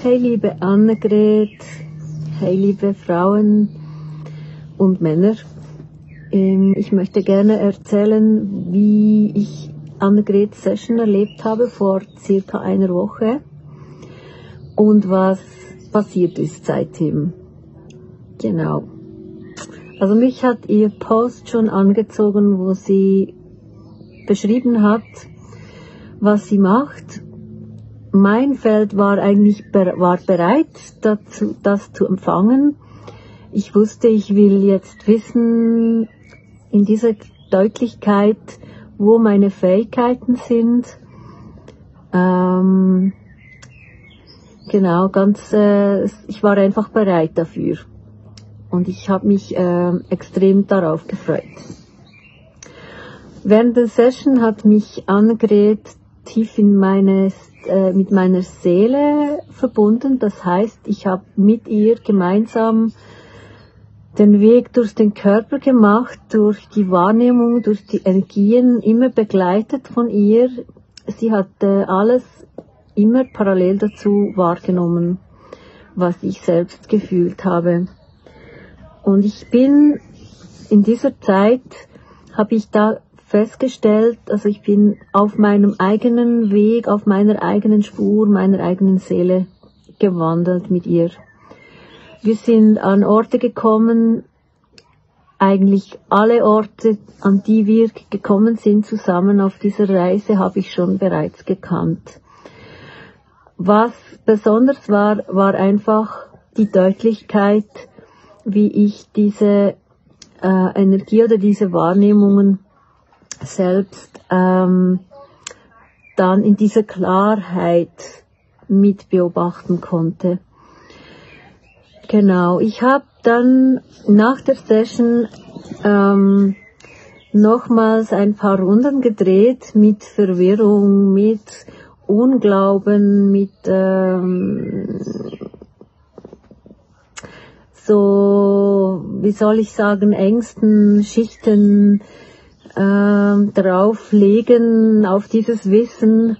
Hey liebe Annegret, hey liebe Frauen und Männer. Ähm, ich möchte gerne erzählen, wie ich Annegret Session erlebt habe vor circa einer Woche und was passiert ist seitdem. Genau. Also mich hat ihr Post schon angezogen, wo sie beschrieben hat, was sie macht. Mein Feld war eigentlich war bereit dazu, das zu empfangen. Ich wusste, ich will jetzt wissen in dieser Deutlichkeit, wo meine Fähigkeiten sind. Ähm, genau, ganz, äh, ich war einfach bereit dafür. Und ich habe mich äh, extrem darauf gefreut. Während der Session hat mich Annegret tief in meine, äh, mit meiner Seele verbunden. Das heißt, ich habe mit ihr gemeinsam den Weg durch den Körper gemacht, durch die Wahrnehmung, durch die Energien, immer begleitet von ihr. Sie hat äh, alles immer parallel dazu wahrgenommen, was ich selbst gefühlt habe. Und ich bin in dieser Zeit, habe ich da festgestellt, also ich bin auf meinem eigenen Weg, auf meiner eigenen Spur, meiner eigenen Seele gewandelt mit ihr. Wir sind an Orte gekommen, eigentlich alle Orte, an die wir gekommen sind zusammen auf dieser Reise, habe ich schon bereits gekannt. Was besonders war, war einfach die Deutlichkeit, wie ich diese äh, Energie oder diese Wahrnehmungen selbst ähm, dann in dieser Klarheit mit beobachten konnte. Genau, ich habe dann nach der Session ähm, nochmals ein paar Runden gedreht mit Verwirrung, mit Unglauben, mit ähm, so, wie soll ich sagen, Ängsten, Schichten äh, drauflegen auf dieses Wissen,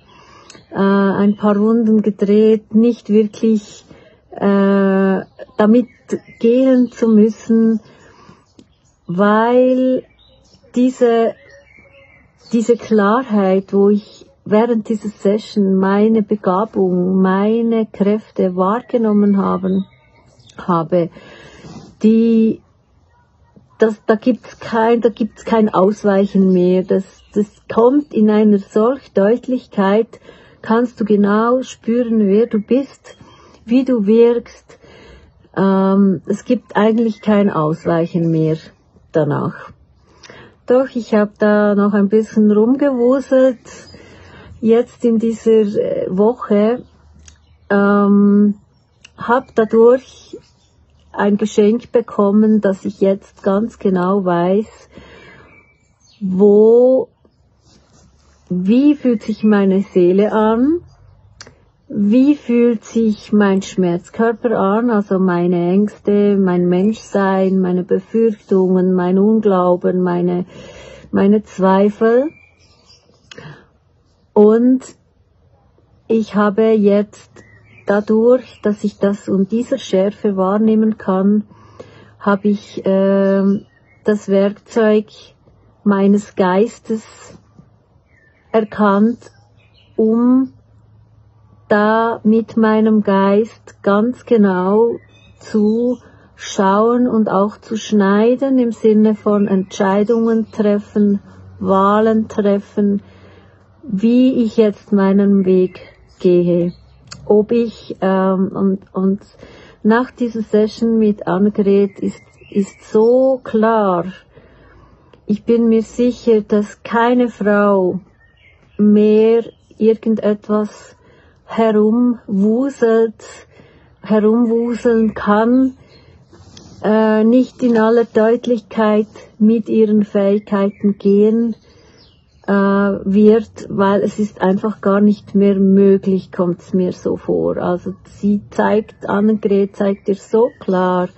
äh, ein paar Runden gedreht, nicht wirklich äh, damit gehen zu müssen, weil diese, diese Klarheit, wo ich während dieser Session meine Begabung, meine Kräfte wahrgenommen haben, habe, die, das, da gibt's kein, da gibt's kein Ausweichen mehr. Das, das kommt in einer solch Deutlichkeit, kannst du genau spüren, wer du bist, wie du wirkst. Ähm, es gibt eigentlich kein Ausweichen mehr danach. Doch, ich habe da noch ein bisschen rumgewuselt. Jetzt in dieser äh, Woche ähm, habe dadurch ein Geschenk bekommen, dass ich jetzt ganz genau weiß, wo, wie fühlt sich meine Seele an, wie fühlt sich mein Schmerzkörper an, also meine Ängste, mein Menschsein, meine Befürchtungen, mein Unglauben, meine, meine Zweifel. Und ich habe jetzt dadurch, dass ich das und dieser Schärfe wahrnehmen kann, habe ich äh, das Werkzeug meines Geistes erkannt, um da mit meinem Geist ganz genau zu schauen und auch zu schneiden im Sinne von Entscheidungen treffen, Wahlen treffen, wie ich jetzt meinen Weg gehe ob ich ähm, und, und nach dieser Session mit Annegret ist, ist so klar, ich bin mir sicher, dass keine Frau mehr irgendetwas herumwuselt, herumwuseln kann, äh, nicht in aller Deutlichkeit mit ihren Fähigkeiten gehen, wird, weil es ist einfach gar nicht mehr möglich, kommt es mir so vor. Also sie zeigt, Annegret zeigt dir so klar,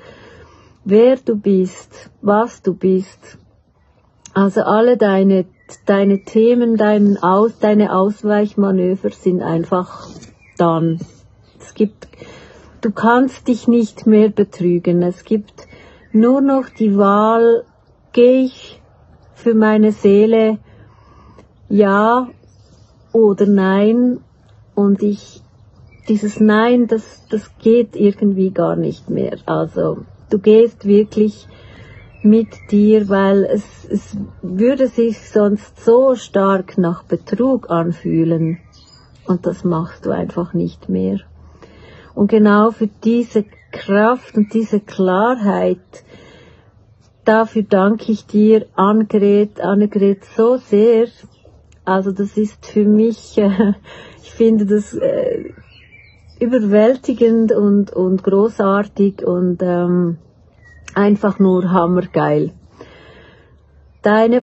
wer du bist, was du bist. Also alle deine, deine Themen, deinen Aus, deine Ausweichmanöver sind einfach dann. Es gibt, du kannst dich nicht mehr betrügen. Es gibt nur noch die Wahl, gehe ich für meine Seele ja oder nein und ich dieses Nein, das, das geht irgendwie gar nicht mehr. Also du gehst wirklich mit dir, weil es, es würde sich sonst so stark nach Betrug anfühlen. Und das machst du einfach nicht mehr. Und genau für diese Kraft und diese Klarheit, dafür danke ich dir, Annegret, Annegret, so sehr. Also das ist für mich, äh, ich finde das äh, überwältigend und, und großartig und ähm, einfach nur hammergeil. Deine